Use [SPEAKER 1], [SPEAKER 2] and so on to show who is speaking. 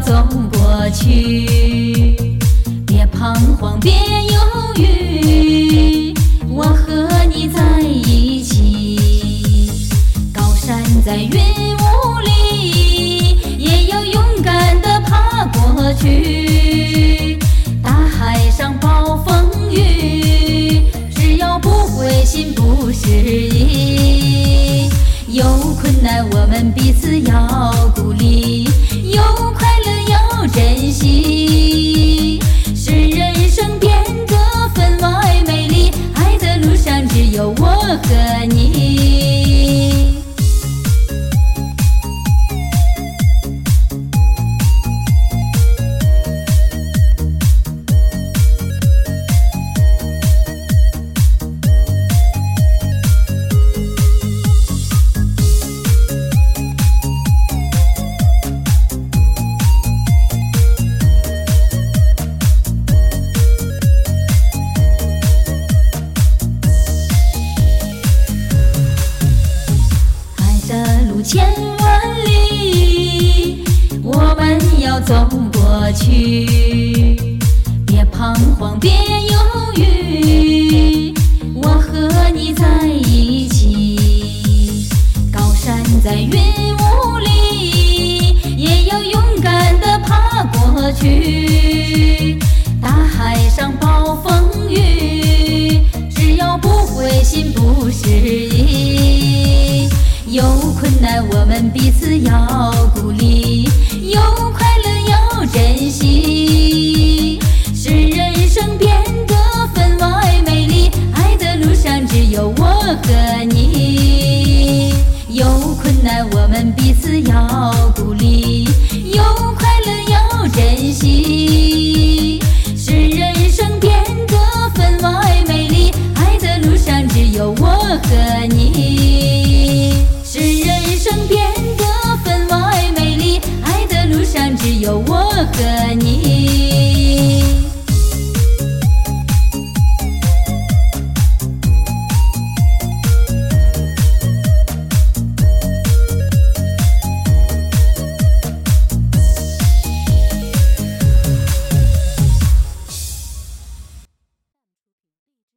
[SPEAKER 1] 走过去，别彷徨，别犹豫，我和你在一起。高山在云雾里，也要勇敢地爬过去。大海上暴风雨，只要不灰心不失意。有困难我们彼此要鼓励，有息，使人生变得分外美丽。爱的路上只有我和你。千万里，我们要走过去。别彷徨，别犹豫，我和你在一起。高山在云雾里，也要勇敢地爬过去。我们彼此要鼓励，